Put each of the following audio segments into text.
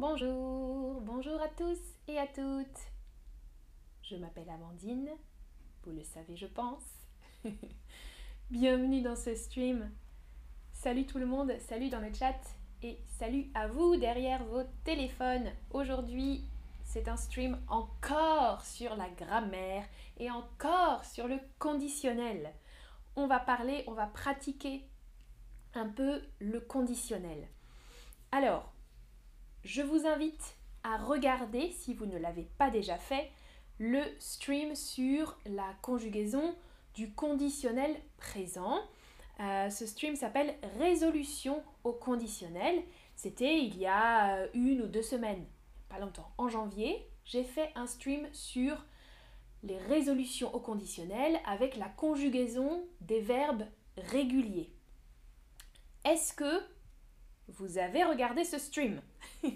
bonjour, bonjour à tous et à toutes. Je m'appelle Amandine, vous le savez je pense. Bienvenue dans ce stream. Salut tout le monde, salut dans le chat et salut à vous derrière vos téléphones. Aujourd'hui, c'est un stream encore sur la grammaire et encore sur le conditionnel. On va parler, on va pratiquer un peu le conditionnel. Alors, je vous invite à regarder, si vous ne l'avez pas déjà fait, le stream sur la conjugaison du conditionnel présent. Euh, ce stream s'appelle Résolution au conditionnel. C'était il y a euh, une ou deux semaines, pas longtemps, en janvier. J'ai fait un stream sur les résolutions au conditionnel avec la conjugaison des verbes réguliers. Est-ce que vous avez regardé ce stream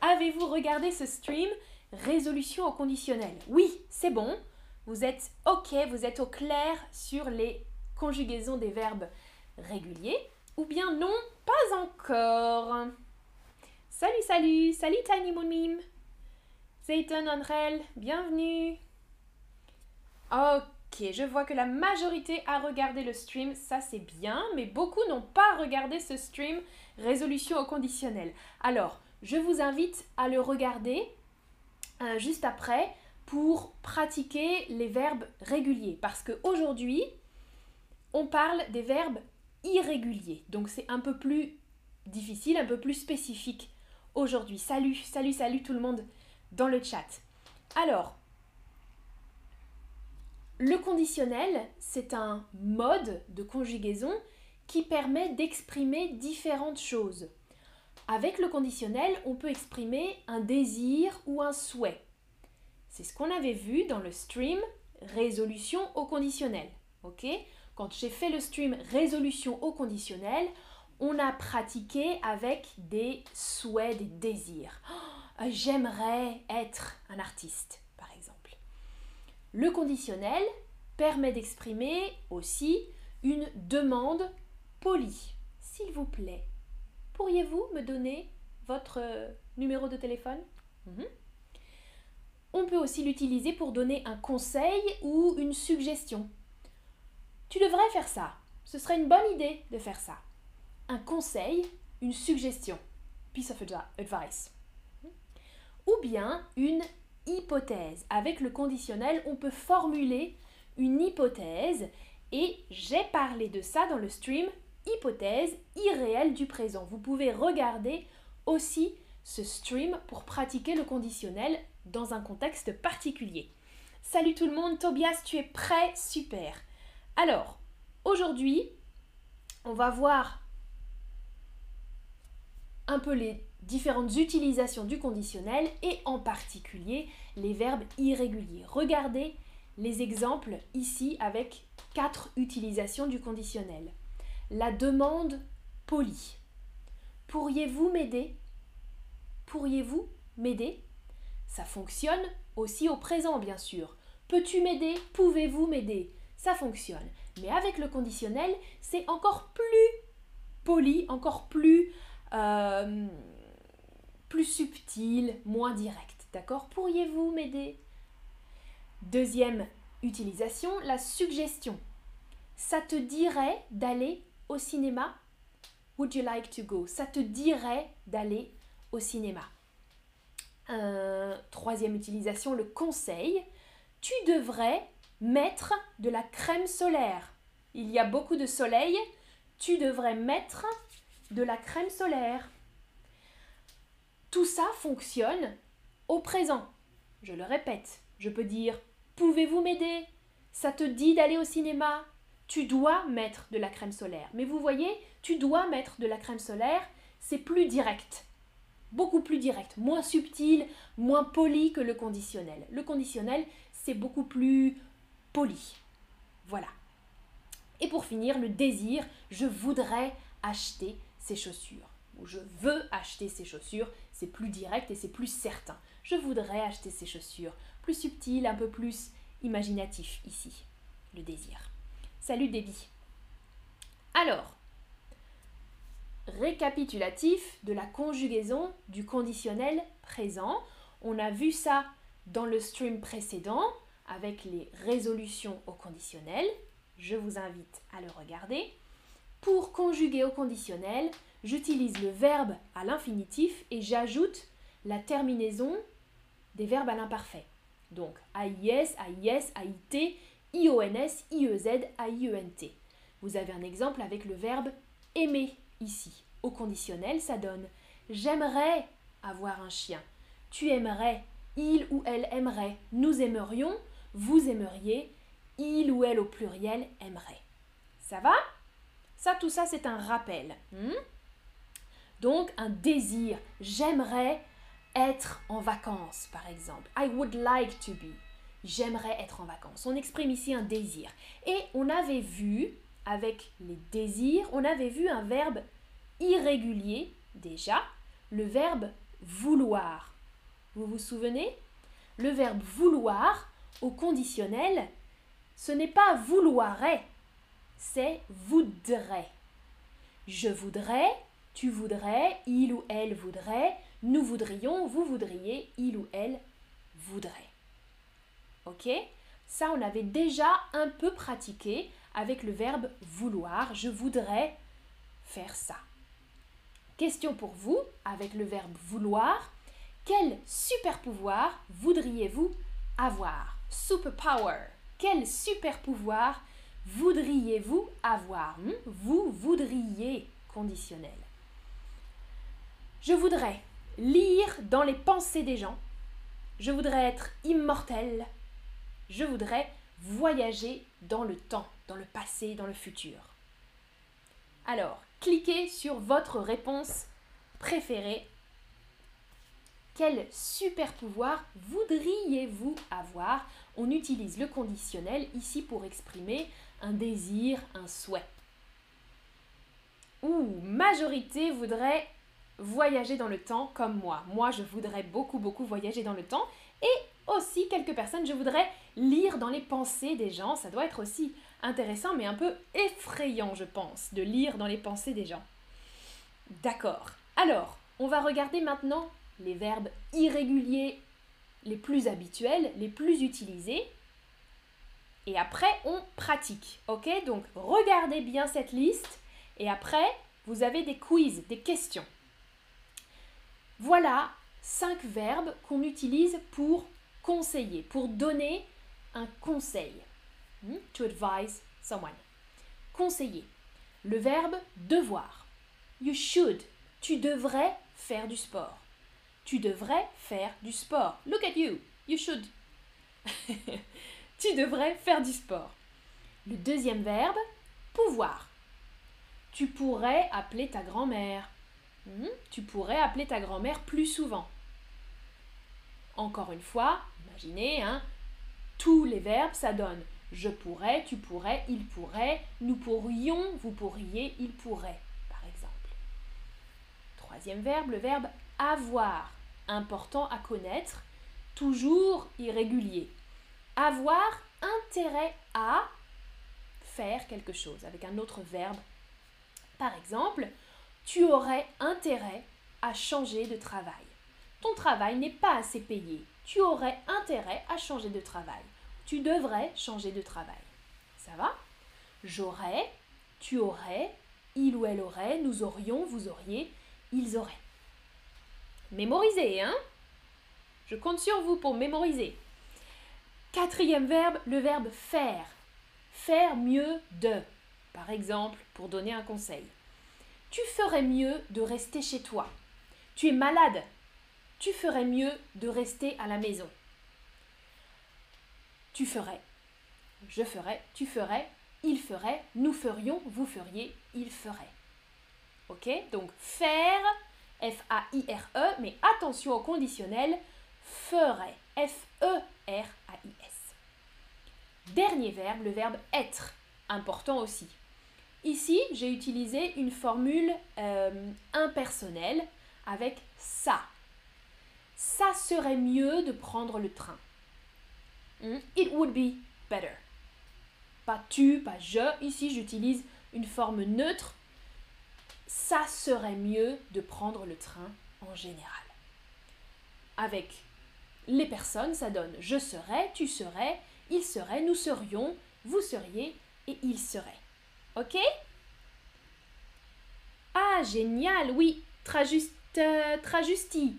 Avez-vous regardé ce stream? Résolution au conditionnel. Oui, c'est bon. Vous êtes OK, vous êtes au clair sur les conjugaisons des verbes réguliers. Ou bien non, pas encore. Salut, salut, salut Tiny Moon Meme. Zayton Onrel, bienvenue. Ok, je vois que la majorité a regardé le stream, ça c'est bien, mais beaucoup n'ont pas regardé ce stream résolution au conditionnel. Alors, je vous invite à le regarder euh, juste après pour pratiquer les verbes réguliers. Parce qu'aujourd'hui, on parle des verbes irréguliers. Donc c'est un peu plus difficile, un peu plus spécifique aujourd'hui. Salut, salut, salut tout le monde dans le chat. Alors, le conditionnel, c'est un mode de conjugaison qui permet d'exprimer différentes choses. Avec le conditionnel, on peut exprimer un désir ou un souhait. C'est ce qu'on avait vu dans le stream résolution au conditionnel. OK? Quand j'ai fait le stream résolution au conditionnel, on a pratiqué avec des souhaits, des désirs. Oh, j'aimerais être un artiste. Le conditionnel permet d'exprimer aussi une demande polie. S'il vous plaît, pourriez-vous me donner votre euh, numéro de téléphone? Mhm. On peut aussi l'utiliser pour donner un conseil ou une suggestion. Tu devrais faire ça. Ce serait une bonne idée de faire ça. Un conseil, une suggestion. Piece of advice. Ou bien une hypothèse. Avec le conditionnel, on peut formuler une hypothèse et j'ai parlé de ça dans le stream hypothèse irréelle du présent. Vous pouvez regarder aussi ce stream pour pratiquer le conditionnel dans un contexte particulier. Salut tout le monde, Tobias, tu es prêt? Super. Alors, aujourd'hui, on va voir un peu les différentes utilisations du conditionnel et en particulier les verbes irréguliers. Regardez les exemples ici avec quatre utilisations du conditionnel. La demande polie. Pourriez-vous m'aider? Pourriez-vous m'aider? Ça fonctionne aussi au présent, bien sûr. Peux-tu m'aider? Pouvez-vous m'aider? Ça fonctionne. Mais avec le conditionnel, c'est encore plus poli, encore plus, euh, plus subtil, moins direct. D'accord? Pourriez-vous m'aider? Deuxième utilisation, la suggestion. Ça te dirait d'aller au cinéma? Would you like to go? Ça te dirait d'aller au cinéma. troisième utilisation, le conseil. Tu devrais mettre de la crème solaire. Il y a beaucoup de soleil. Tu devrais mettre de la crème solaire. Tout ça fonctionne au présent. Je le répète, je peux dire Pouvez-vous m'aider? Ça te dit d'aller au cinéma? Tu dois mettre de la crème solaire. Mais vous voyez, tu dois mettre de la crème solaire, c'est plus direct. Beaucoup plus direct, moins subtil, moins poli que le conditionnel. Le conditionnel, c'est beaucoup plus poli. Voilà. Et pour finir, le désir, je voudrais acheter ces chaussures. Je veux acheter ces chaussures, c'est plus direct et c'est plus certain. Je voudrais acheter ces chaussures. Plus subtil, un peu plus imaginatif ici, le désir. Salut Debbie. Alors, récapitulatif de la conjugaison du conditionnel présent. On a vu ça dans le stream précédent avec les résolutions au conditionnel. Je vous invite à le regarder. Pour conjuguer au conditionnel, j'utilise le verbe à l'infinitif et j'ajoute la terminaison des verbes à l'imparfait. Donc AIS, AIS, AIT, IONS, IEZ, AIENT. Vous avez un exemple avec le verbe aimer ici. Au conditionnel, ça donne J'aimerais avoir un chien. Tu aimerais. Il ou elle aimerait. Nous aimerions. Vous aimeriez. Il ou elle au pluriel aimerait. Ça va? Ça, tout ça, c'est un rappel. Hmm? Donc, un désir. J'aimerais être en vacances, par exemple. I would like to be. J'aimerais être en vacances. On exprime ici un désir. Et on avait vu, avec les désirs, on avait vu un verbe irrégulier déjà, le verbe vouloir. Vous vous souvenez? Le verbe vouloir au conditionnel, ce n'est pas vouloirait, c'est voudrait. Je voudrais, tu voudrais, il ou elle voudrait, nous voudrions, vous voudriez, il ou elle voudrait. Ok? Ça, on avait déjà un peu pratiqué avec le verbe vouloir. Je voudrais faire ça. Question pour vous, avec le verbe vouloir. Quel super pouvoir voudriez-vous avoir? Superpower. Quel super pouvoir voudriez-vous avoir? Hmm? Vous voudriez conditionnel. Je voudrais lire dans les pensées des gens. Je voudrais être immortel. Je voudrais voyager dans le temps, dans le passé, dans le futur. Alors, cliquez sur votre réponse préférée. Quel super pouvoir voudriez-vous avoir? On utilise le conditionnel ici pour exprimer un désir, un souhait. Ou majorité voudrait voyager dans le temps comme moi. Moi, je voudrais beaucoup, beaucoup voyager dans le temps. Et aussi, quelques personnes, je voudrais lire dans les pensées des gens. Ça doit être aussi intéressant, mais un peu effrayant, je pense, de lire dans les pensées des gens. D'accord. Alors, on va regarder maintenant les verbes irréguliers les plus habituels, les plus utilisés. Et après, on pratique. Ok? Donc, regardez bien cette liste. Et après, vous avez des quiz, des questions. Voilà cinq verbes qu'on utilise pour conseiller, pour donner un conseil. Hmm? To advise someone. Conseiller. Le verbe devoir. You should. Tu devrais faire du sport. Tu devrais faire du sport. Look at you. You should. tu devrais faire du sport. Le deuxième verbe, pouvoir. Tu pourrais appeler ta grand-mère. Hmm? Tu pourrais appeler ta grand-mère plus souvent. Encore une fois, imaginez, hein, tous les verbes, ça donne je pourrais, tu pourrais, il pourrait, nous pourrions, vous pourriez, il pourrait, par exemple. Troisième verbe, le verbe avoir, important à connaître, toujours irrégulier. Avoir intérêt à faire quelque chose avec un autre verbe. Par exemple, tu aurais intérêt à changer de travail. Ton travail n'est pas assez payé. Tu aurais intérêt à changer de travail. Tu devrais changer de travail. Ça va? J'aurais, tu aurais, il ou elle aurait, nous aurions, vous auriez, ils auraient. Mémorisez, hein? Je compte sur vous pour mémoriser. Quatrième verbe, le verbe faire. Faire mieux de. Par exemple, pour donner un conseil. Tu ferais mieux de rester chez toi. Tu es malade. Tu ferais mieux de rester à la maison. Tu ferais. Je ferais. Tu ferais. Il ferait. Nous ferions. Vous feriez. Il ferait. Ok? Donc faire. F-A-I-R-E. Mais attention au conditionnel. Ferait. F-E-R-A-I-S. Dernier verbe, le verbe être. Important aussi. Ici, j'ai utilisé une formule euh, impersonnelle avec ça. Ça serait mieux de prendre le train. Hmm? It would be better. Pas tu, pas je. Ici, j'utilise une forme neutre. ça serait mieux de prendre le train en général. Avec les personnes, ça donne je serais, tu serais, il serait, nous serions, vous seriez et il serait. Ok? Ah, génial, oui. Euh, trajusti.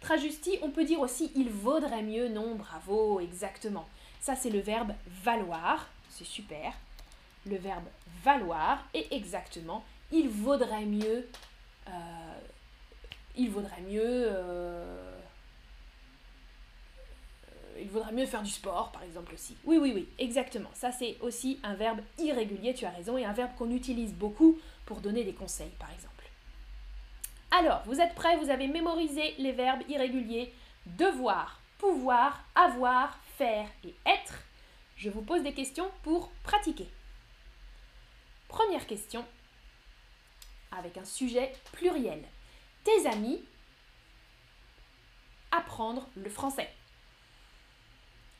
Trajusti, on peut dire aussi il vaudrait mieux, non, bravo, exactement. Ça, c'est le verbe valoir, c'est super. Le verbe valoir, et exactement, il vaudrait mieux, euh, il vaudrait mieux, euh, il vaudrait mieux faire du sport, par exemple aussi. Oui, oui, oui, exactement. Ça, c'est aussi un verbe irrégulier, tu as raison, et un verbe qu'on utilise beaucoup pour donner des conseils, par exemple. Alors, vous êtes prêts? Vous avez mémorisé les verbes irréguliers devoir, pouvoir, avoir, faire et être. Je vous pose des questions pour pratiquer. Première question avec un sujet pluriel. Tes amis apprendre le français.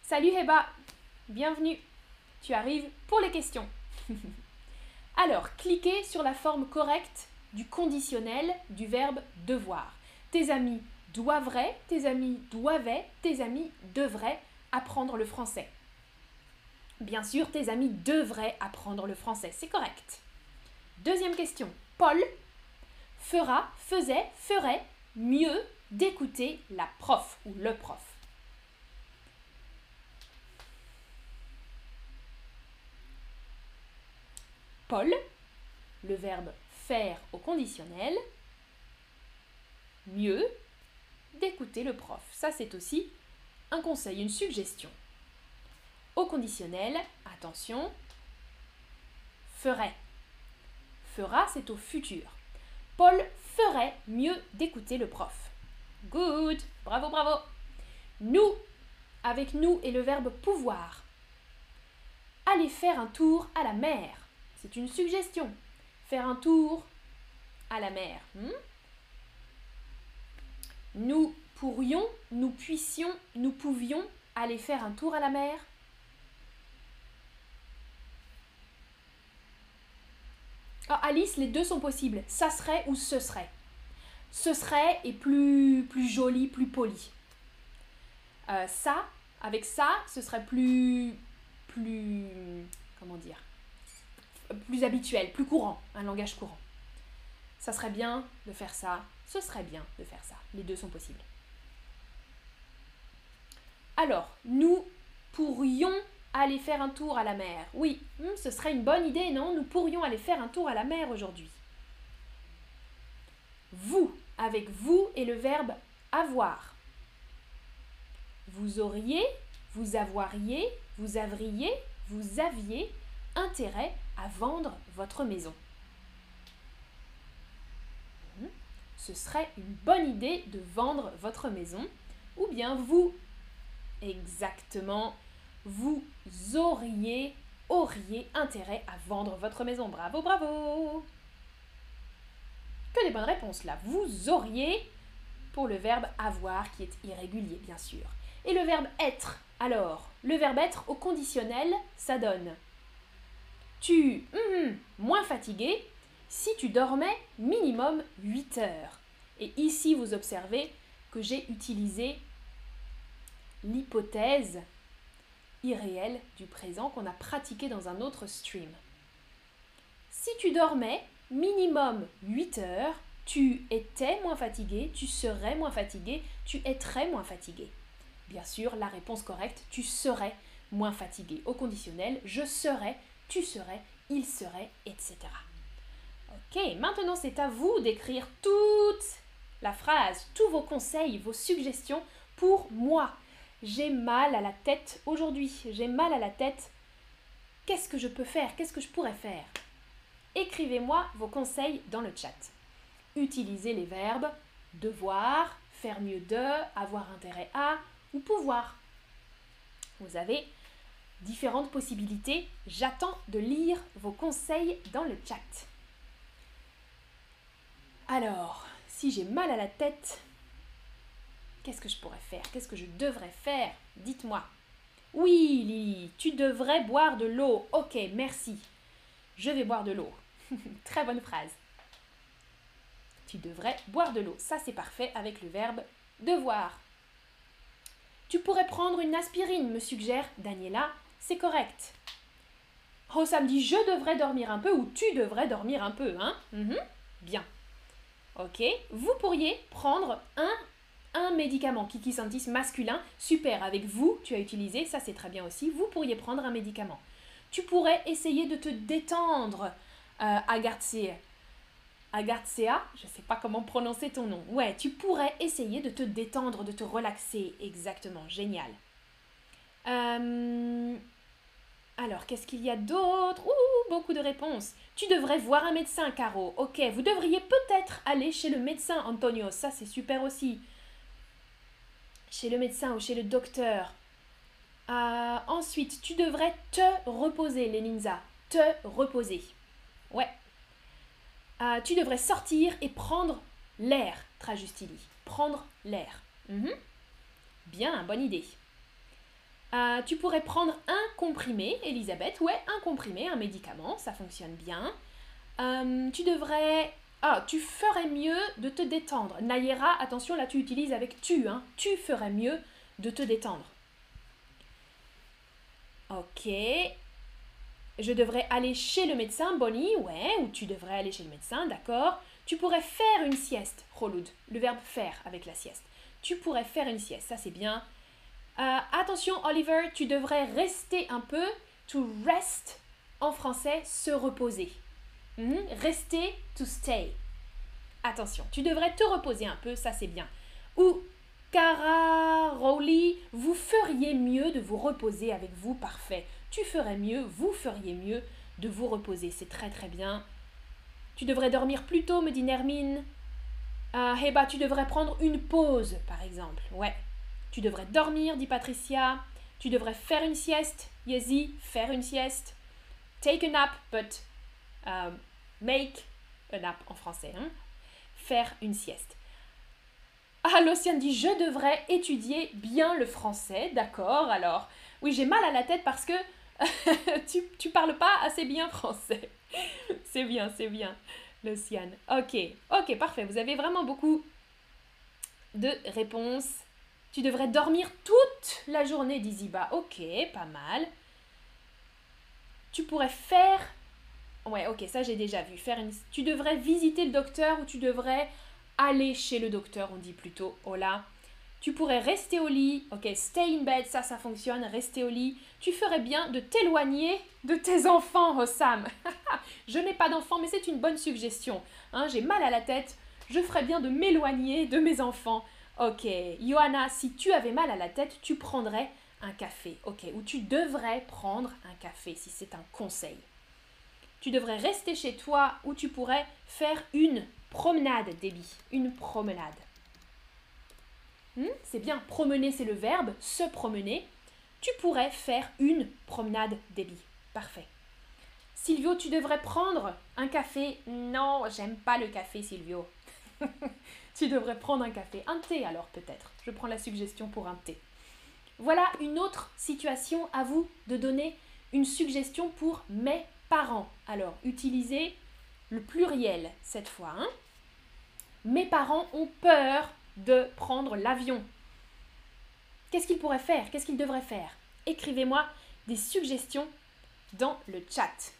Salut Heba, bienvenue. Tu arrives pour les questions. Alors, cliquez sur la forme correcte du conditionnel du verbe devoir. Tes amis doivent, tes amis doivent, tes amis devraient apprendre le français. Bien sûr, tes amis devraient apprendre le français, c'est correct. Deuxième question. Paul fera, faisait, ferait mieux d'écouter la prof ou le prof. Paul, le verbe faire au conditionnel, mieux d'écouter le prof. Ça, c'est aussi un conseil, une suggestion. Au conditionnel, attention, ferait. Fera, c'est au futur. Paul ferait mieux d'écouter le prof. Good, bravo, bravo. Nous, avec nous et le verbe pouvoir. Aller faire un tour à la mer. C'est une suggestion faire un tour à la mer. Hmm? nous pourrions, nous puissions, nous pouvions aller faire un tour à la mer ah, Alice, les deux sont possibles. Ça serait ou ce serait. Ce serait est plus, plus joli, plus poli. Euh, ça, avec ça, ce serait plus, plus, comment dire, plus habituel, plus courant, un langage courant. Ça serait bien de faire ça, ce serait bien de faire ça. Les deux sont possibles. Alors, nous pourrions aller faire un tour à la mer. Oui, hmm, ce serait une bonne idée, non? Nous pourrions aller faire un tour à la mer aujourd'hui. Vous, avec vous et le verbe avoir. Vous auriez, vous avoueriez, vous avriez, vous aviez intérêt à vendre votre maison. Hmm? Ce serait une bonne idée de vendre votre maison ou bien vous, exactement, vous auriez, auriez intérêt à vendre votre maison. Bravo, bravo Que des bonnes réponses là. Vous auriez pour le verbe avoir qui est irrégulier, bien sûr. Et le verbe être, alors, le verbe être au conditionnel, ça donne tu hum, moins fatigué si tu dormais minimum 8 heures. Et ici, vous observez que j'ai utilisé l'hypothèse irréelle du présent qu'on a pratiqué dans un autre stream. Si tu dormais minimum 8 heures, tu étais moins fatigué, tu serais moins fatigué, tu être moins fatigué. Bien sûr, la réponse correcte, tu serais moins fatigué. Au conditionnel, je serais tu serais, il serait, etc. Ok, maintenant c'est à vous d'écrire toute la phrase, tous vos conseils, vos suggestions pour moi. J'ai mal à la tête aujourd'hui, j'ai mal à la tête. Qu'est-ce que je peux faire? Qu'est-ce que je pourrais faire? Écrivez-moi vos conseils dans le chat. Utilisez les verbes devoir, faire mieux de, avoir intérêt à ou pouvoir. Vous avez différentes possibilités. J'attends de lire vos conseils dans le chat. Alors, si j'ai mal à la tête, qu'est-ce que je pourrais faire? Qu'est-ce que je devrais faire? Dites-moi. Oui, Lily, tu devrais boire de l'eau. Ok, merci. Je vais boire de l'eau. Très bonne phrase. Tu devrais boire de l'eau. Ça, c'est parfait avec le verbe devoir. Tu pourrais prendre une aspirine, me suggère Daniela. C'est correct. Rossam dit je devrais dormir un peu ou tu devrais dormir un peu, hein? Mhm. Bien. Ok. Vous pourriez prendre un, un médicament, Kiki Santis masculin. Super. Avec vous, tu as utilisé, ça c'est très bien aussi. Vous pourriez prendre un médicament. Tu pourrais essayer de te détendre, euh, Agartse. Agartsea, je ne sais pas comment prononcer ton nom. Ouais, tu pourrais essayer de te détendre, de te relaxer. Exactement, génial. Euh, alors, qu'est-ce qu'il y a d'autre? Ouh, beaucoup de réponses. Tu devrais voir un médecin, Caro. Ok, vous devriez peut-être aller chez le médecin, Antonio. Ça, c'est super aussi. Chez le médecin ou chez le docteur. Euh, ensuite, tu devrais te reposer, Leninza. Te reposer. Ouais. Euh, tu devrais sortir et prendre l'air, Trajustili. Prendre l'air. Mhm. Bien, bonne idée. Euh, tu pourrais prendre un comprimé, Elisabeth. Ouais, un comprimé, un médicament, ça fonctionne bien. Euh, tu devrais... Ah, tu ferais mieux de te détendre. Nayera, attention, là tu utilises avec tu. Hein. Tu ferais mieux de te détendre. Ok. Je devrais aller chez le médecin, Bonnie. Ouais, ou tu devrais aller chez le médecin, d'accord. Tu pourrais faire une sieste, Roloud. Le verbe faire avec la sieste. Tu pourrais faire une sieste, ça c'est bien. Euh, attention, Oliver, tu devrais rester un peu. To rest, en français, se reposer. Hmm? Rester, to stay. Attention, tu devrais te reposer un peu, ça c'est bien. Ou Cara, Rowley, vous feriez mieux de vous reposer avec vous, parfait. Tu ferais mieux, vous feriez mieux de vous reposer, c'est très très bien. Tu devrais dormir plus tôt, me dit Nermine. Eh bah, tu devrais prendre une pause, par exemple. Ouais, tu devrais dormir, dit Patricia. Tu devrais faire une sieste. Yezi, faire une sieste. Take a nap, but um, make a nap en français. Hein. Faire une sieste. Ah, Luciane dit Je devrais étudier bien le français. D'accord, alors. Oui, j'ai mal à la tête parce que tu, tu parles pas assez bien français. c'est bien, c'est bien, Luciane. Ok, ok, parfait. Vous avez vraiment beaucoup de réponses tu devrais dormir toute la journée, dit Ziba. Ok, pas mal. Tu pourrais faire... Ouais, ok, ça j'ai déjà vu. Faire une... Tu devrais visiter le docteur ou tu devrais aller chez le docteur, on dit plutôt. Hola. Tu pourrais rester au lit. Ok, stay in bed, ça, ça fonctionne. Rester au lit. Tu ferais bien de t'éloigner de tes enfants, Hossam. je n'ai pas d'enfants, mais c'est une bonne suggestion. Hein, j'ai mal à la tête. Je ferais bien de m'éloigner de mes enfants. Ok, Johanna, si tu avais mal à la tête, tu prendrais un café. Ok, ou tu devrais prendre un café si c'est un conseil. Tu devrais rester chez toi ou tu pourrais faire une promenade, Debbie. Une promenade. Hmm, c'est bien, promener c'est le verbe, se promener. Tu pourrais faire une promenade, Debbie. Parfait. Silvio, tu devrais prendre un café. Non, j'aime pas le café, Silvio. tu devrais prendre un café. Un thé alors peut-être. Je prends la suggestion pour un thé. Voilà une autre situation à vous de donner une suggestion pour mes parents. Alors, utilisez le pluriel cette fois. Hein. Mes parents ont peur de prendre l'avion. Qu'est-ce qu'ils pourraient faire? Qu'est-ce qu'ils devraient faire? Écrivez-moi des suggestions dans le chat.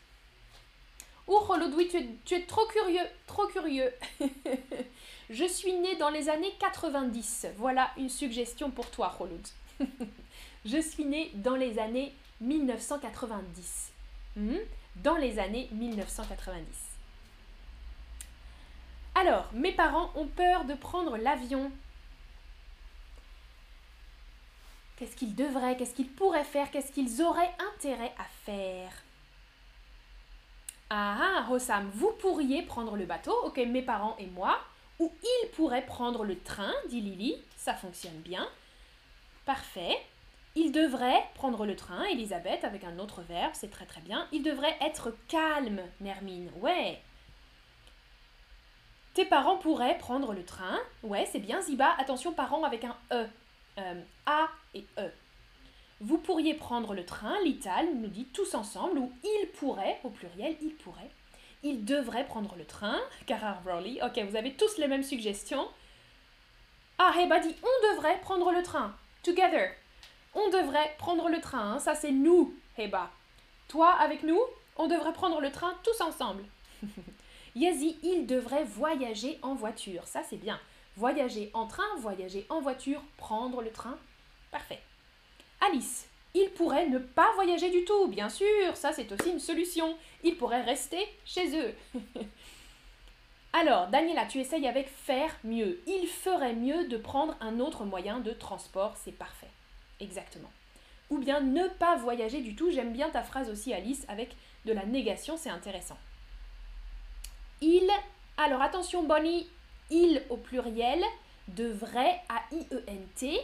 Ouh, Holodoui, tu es, tu es trop curieux, trop curieux. Je suis née dans les années 90. Voilà une suggestion pour toi, Holoud. Je suis née dans les années 1990. Hmm? Dans les années 1990. Alors, mes parents ont peur de prendre l'avion. Qu'est-ce qu'ils devraient, qu'est-ce qu'ils pourraient faire, qu'est-ce qu'ils auraient intérêt à faire? Ah ah, Hossam, vous pourriez prendre le bateau, ok, mes parents et moi, ou ils pourraient prendre le train, dit Lily, ça fonctionne bien. Parfait. Il devrait prendre le train, Elisabeth, avec un autre verbe, c'est très très bien. Il devrait être calme, Nermine. Ouais. Tes parents pourraient prendre le train. Ouais, c'est bien, Ziba. Attention, parents avec un E. Euh, A et E. Vous pourriez prendre le train, Lital nous dit tous ensemble, ou il pourrait, au pluriel, il pourrait. Il devrait prendre le train. Cara Rowley. Ok, vous avez tous les mêmes suggestions. Ah, Heba dit on devrait prendre le train. Together. On devrait prendre le train. Hein. Ça, c'est nous, Heba. Toi avec nous, on devrait prendre le train tous ensemble. Yazi, il devrait voyager en voiture. Ça, c'est bien. Voyager en train, voyager en voiture, prendre le train. Parfait. Alice, il pourrait ne pas voyager du tout, bien sûr, ça c'est aussi une solution. Il pourrait rester chez eux. Alors, Daniela, tu essayes avec faire mieux. Il ferait mieux de prendre un autre moyen de transport, c'est parfait. Exactement. Ou bien ne pas voyager du tout. J'aime bien ta phrase aussi, Alice, avec de la négation, c'est intéressant. Il, alors attention Bonnie, il au pluriel devrait à I-E-N-T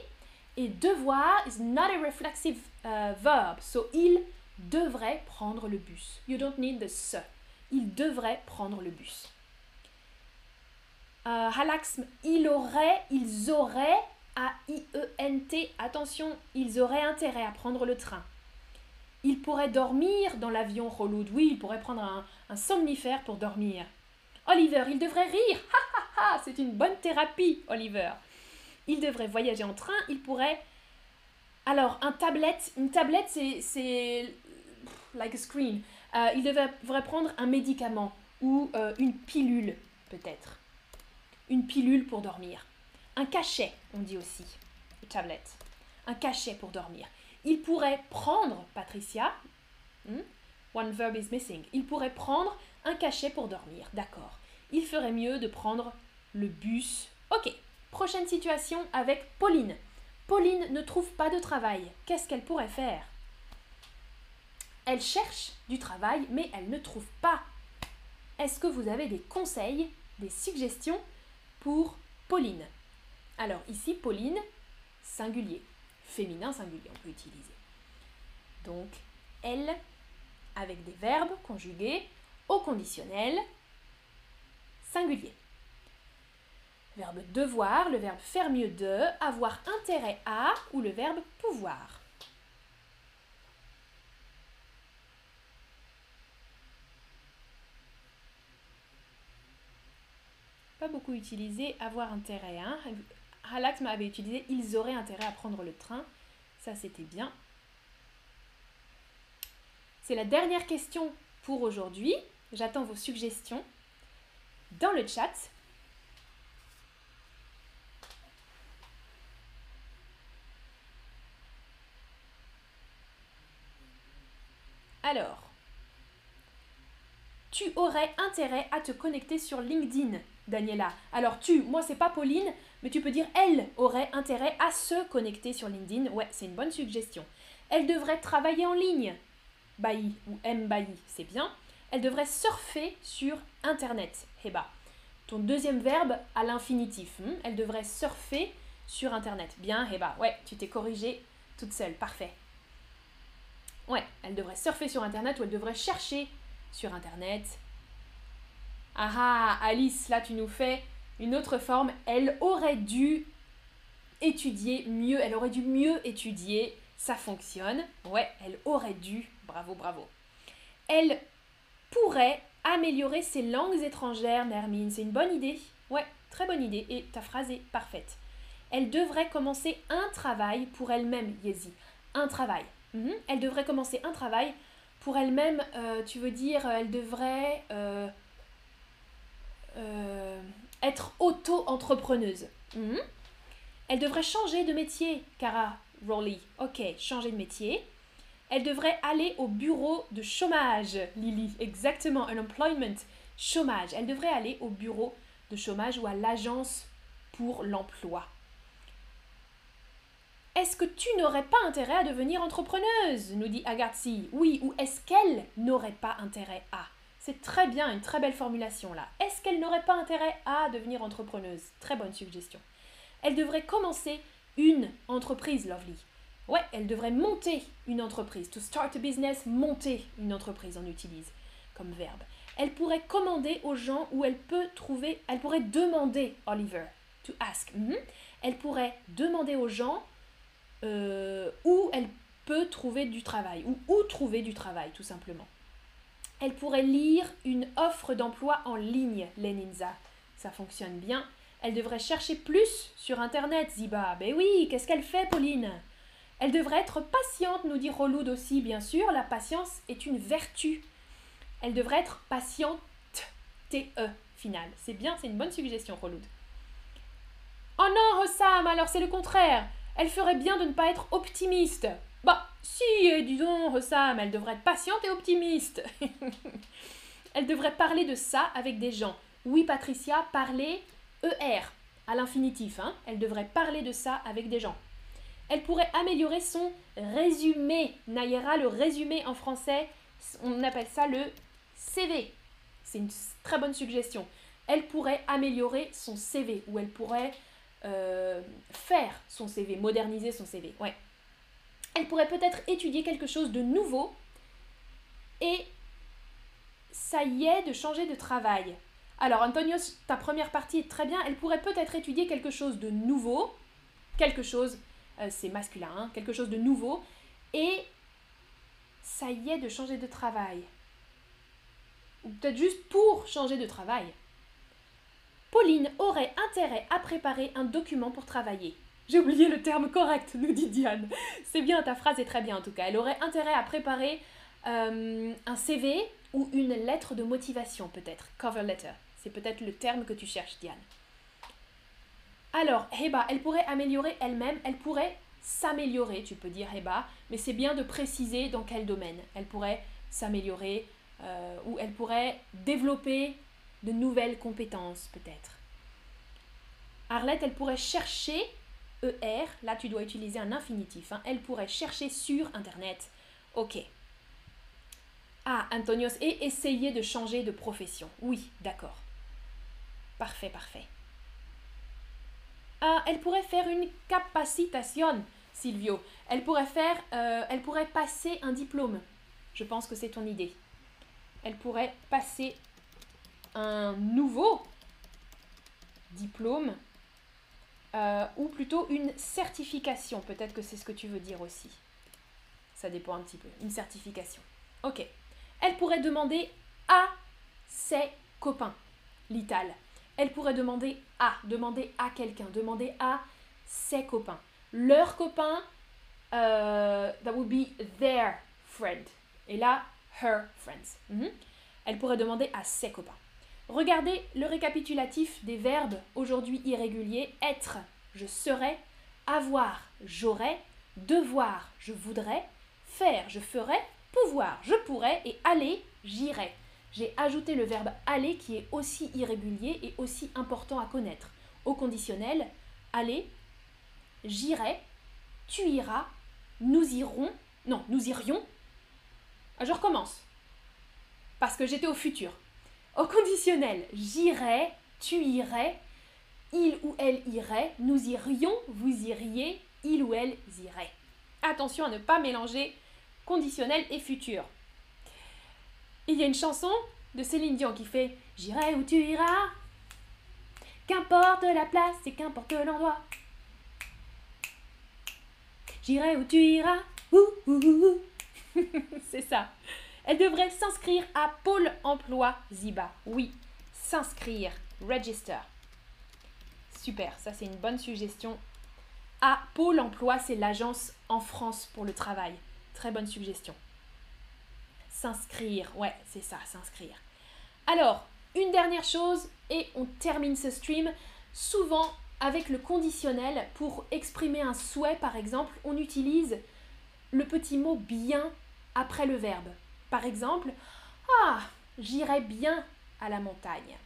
et devoir is not a reflexive uh, verb. So il devrait prendre le bus. You don't need the se. Il devrait prendre le bus. Uh, halaxme, il aurait, ils auraient, A-I-E-N-T, attention, ils auraient intérêt à prendre le train. Il pourrait dormir dans l'avion Roloud. Oui, il pourrait prendre un, un somnifère pour dormir. Oliver, il devrait rire. Ha ha ha, c'est une bonne thérapie, Oliver. Il devrait voyager en train, il pourrait... Alors, un tablette, une tablette, c'est... like a screen. Euh, il devrait prendre un médicament ou euh, une pilule, peut-être. Une pilule pour dormir. Un cachet, on dit aussi. Tablette. Un cachet pour dormir. Il pourrait prendre, Patricia, hmm, one verb is missing. Il pourrait prendre un cachet pour dormir, d'accord. Il ferait mieux de prendre le bus. Ok, prochaine situation avec Pauline. Pauline ne trouve pas de travail. Qu'est-ce qu'elle pourrait faire? Elle cherche du travail, mais elle ne trouve pas. Est-ce que vous avez des conseils, des suggestions pour Pauline? Alors ici, Pauline, singulier, féminin singulier, on peut utiliser. Donc, elle, avec des verbes conjugués au conditionnel singulier. Verbe devoir, le verbe faire mieux de, avoir intérêt à ou le verbe pouvoir. Pas beaucoup utilisé avoir intérêt à. Halax m'avait utilisé ils auraient intérêt à prendre le train. Ça c'était bien. C'est la dernière question pour aujourd'hui. J'attends vos suggestions dans le chat. Alors, tu aurais intérêt à te connecter sur LinkedIn, Daniela. Alors tu, moi c'est pas Pauline, mais tu peux dire elle aurait intérêt à se connecter sur LinkedIn. Ouais, c'est une bonne suggestion. Elle devrait travailler en ligne. Bailly ou M c'est bien. Elle devrait surfer sur Internet. Heba. Ton deuxième verbe à l'infinitif. Hmm? Elle devrait surfer sur Internet. Bien, Heba. Ouais, tu t'es corrigée toute seule. Parfait. Ouais, elle devrait surfer sur Internet ou elle devrait chercher sur Internet. Ah ah, Alice, là tu nous fais une autre forme. Elle aurait dû étudier mieux, elle aurait dû mieux étudier. Ça fonctionne. Ouais, elle aurait dû. Bravo, bravo. Elle pourrait améliorer ses langues étrangères, Nermine. C'est une bonne idée. Ouais, très bonne idée. Et ta phrase est parfaite. Elle devrait commencer un travail pour elle-même, Yezi. Un travail. Mhm. Elle devrait commencer un travail pour elle-même, euh, tu veux dire, elle devrait euh, euh, être auto-entrepreneuse. Mhm. Elle devrait changer de métier, Cara Rowley. Ok, changer de métier. Elle devrait aller au bureau de chômage, Lily. Exactement, un employment, chômage. Elle devrait aller au bureau de chômage ou à l'agence pour l'emploi. Est-ce que tu n'aurais pas intérêt à devenir entrepreneuse nous dit Agatsi. Oui, ou est-ce qu'elle n'aurait pas intérêt à? C'est très bien, une très belle formulation là. Est-ce qu'elle n'aurait pas intérêt à devenir entrepreneuse? Très bonne suggestion. Elle devrait commencer une entreprise, Lovely. Ouais, elle devrait monter une entreprise. To start a business, monter une entreprise, on utilise comme verbe. Elle pourrait commander aux gens ou elle peut trouver, elle pourrait demander, Oliver, to ask. Mhm. Elle pourrait demander aux gens euh, où elle peut trouver du travail, ou où trouver du travail, tout simplement. elle pourrait lire une offre d'emploi en ligne, Leninza. Ça fonctionne bien. Elle devrait chercher plus sur Internet, Ziba. Ben oui, qu'est-ce qu'elle fait, Pauline? Elle devrait être patiente, nous dit Roloud aussi, bien sûr. La patience est une vertu. Elle devrait être patiente, T-E, final. C'est bien, c'est une bonne suggestion, Roloud. Oh non, Rossam, alors c'est le contraire. Elle ferait bien de ne pas être optimiste. Bah, si, disons, Rossam, elle devrait être patiente et optimiste. elle devrait parler de ça avec des gens. Oui, Patricia, parler ER à l'infinitif. Hein. Elle devrait parler de ça avec des gens. Elle pourrait améliorer son résumé. Nayera, le résumé en français, on appelle ça le CV. C'est une très bonne suggestion. Elle pourrait améliorer son CV ou elle pourrait euh, faire son CV, moderniser son CV. Ouais. Elle pourrait peut-être étudier quelque chose de nouveau et ça y est de changer de travail. Alors Antonio, ta première partie est très bien. Elle pourrait peut-être étudier quelque chose de nouveau, quelque chose, euh, c'est masculin, hein, quelque chose de nouveau, et ça y est de changer de travail. Ou peut-être juste pour changer de travail. Pauline aurait intérêt à préparer un document pour travailler. J'ai oublié le terme correct, nous dit Diane. C'est bien, ta phrase est très bien en tout cas. Elle aurait intérêt à préparer euh, un CV ou une lettre de motivation peut-être, cover letter. C'est peut-être le terme que tu cherches, Diane. Alors, Heba, elle pourrait améliorer elle-même, elle pourrait s'améliorer, tu peux dire Heba, mais c'est bien de préciser dans quel domaine. Elle pourrait s'améliorer euh, ou elle pourrait développer de nouvelles compétences peut-être. Arlette, elle pourrait chercher ER, là tu dois utiliser un infinitif, hein. elle pourrait chercher sur Internet. Ok. Ah, Antonios, et essayer de changer de profession. Oui, d'accord. Parfait, parfait. Ah, elle pourrait faire une capacitation, Silvio. Elle pourrait faire, euh, elle pourrait passer un diplôme. Je pense que c'est ton idée. Elle pourrait passer un nouveau diplôme euh, ou plutôt une certification. Peut-être que c'est ce que tu veux dire aussi. Ça dépend un petit peu. Une certification. Ok. Elle pourrait demander à ses copains. L'ital. Elle pourrait demander à, demander à quelqu'un, demander à ses copains. Leurs copains, euh, that would be their friend. Et là, her friends. Mhm. Elle pourrait demander à ses copains. Regardez le récapitulatif des verbes aujourd'hui irréguliers être, je serai, avoir, j'aurai, devoir, je voudrais, faire, je ferai, pouvoir, je pourrais et aller, j'irai. J'ai ajouté le verbe aller qui est aussi irrégulier et aussi important à connaître. Au conditionnel, aller, j'irai, tu iras, nous irons, non, nous irions. Ah, je recommence. Parce que j'étais au futur. Au conditionnel, j'irai, tu irais, il ou elle irait, nous irions, vous iriez, il ou elle irait. Attention à ne pas mélanger conditionnel et futur. Il y a une chanson de Céline Dion qui fait J'irai où tu iras, qu'importe la place et qu'importe l'endroit. J'irai où tu iras, C'est ça. Elle devrait s'inscrire à Pôle emploi Ziba. Oui, s'inscrire, register. Super, ça c'est une bonne suggestion. À Pôle emploi, c'est l'agence en France pour le travail. Très bonne suggestion. S'inscrire, ouais, c'est ça, s'inscrire. Alors, une dernière chose et on termine ce stream. Souvent, avec le conditionnel, pour exprimer un souhait par exemple, on utilise le petit mot bien après le verbe. Par exemple, Ah, j'irai bien à la montagne.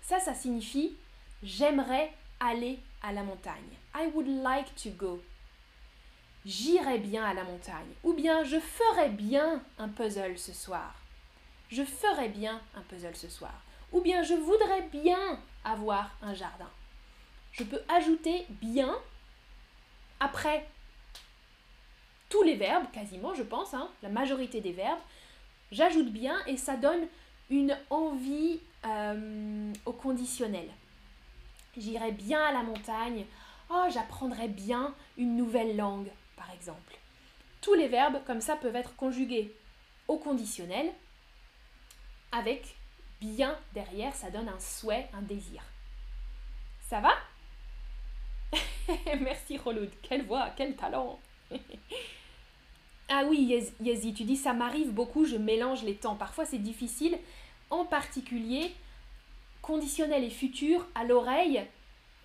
Ça, ça signifie j'aimerais aller à la montagne. I would like to go. J'irai bien à la montagne. Ou bien je ferai bien un puzzle ce soir. Je ferai bien un puzzle ce soir. Ou bien je voudrais bien avoir un jardin. Je peux ajouter bien après tous les verbes, quasiment, je pense, hein, la majorité des verbes, J'ajoute bien et ça donne une envie euh, au conditionnel. J'irai bien à la montagne. Oh, j'apprendrai bien une nouvelle langue, par exemple. Tous les verbes comme ça peuvent être conjugués au conditionnel avec bien derrière, ça donne un souhait, un désir. Ça va? Merci Roloud, quelle voix, quel talent Ah oui, Yezi, tu dis ça m'arrive beaucoup, je mélange les temps. Parfois c'est difficile, en particulier conditionnel et futur à l'oreille,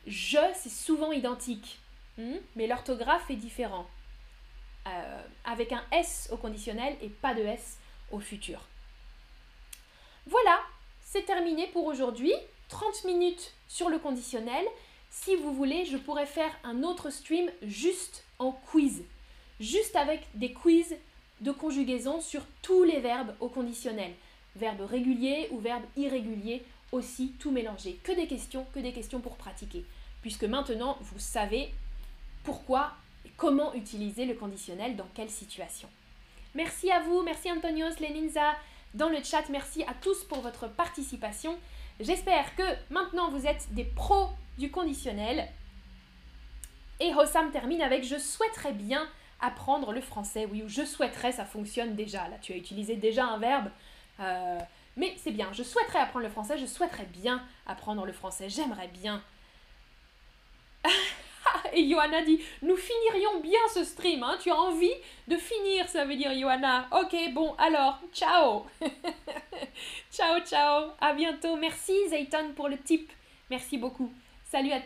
je c'est souvent identique, hmm? mais l'orthographe est différent. Euh, avec un S au conditionnel et pas de S au futur. Voilà, c'est terminé pour aujourd'hui. 30 minutes sur le conditionnel. Si vous voulez, je pourrais faire un autre stream juste en quiz. Juste avec des quiz de conjugaison sur tous les verbes au conditionnel. Verbes réguliers ou verbes irréguliers aussi, tout mélangé. Que des questions, que des questions pour pratiquer. Puisque maintenant, vous savez pourquoi comment utiliser le conditionnel dans quelle situation. Merci à vous, merci Antonios, Leninza, dans le chat, merci à tous pour votre participation. J'espère que maintenant vous êtes des pros du conditionnel. Et Hossam termine avec Je souhaiterais bien apprendre le français. Oui, ou je souhaiterais, ça fonctionne déjà. Là, tu as utilisé déjà un verbe. Euh, mais c'est bien, je souhaiterais apprendre le français, je souhaiterais bien apprendre le français, j'aimerais bien. Et Johanna dit Nous finirions bien ce stream. Hein. Tu as envie de finir, ça veut dire Johanna. Ok, bon, alors, ciao Ciao, ciao À bientôt. Merci Zayton pour le tip. Merci beaucoup. Salut à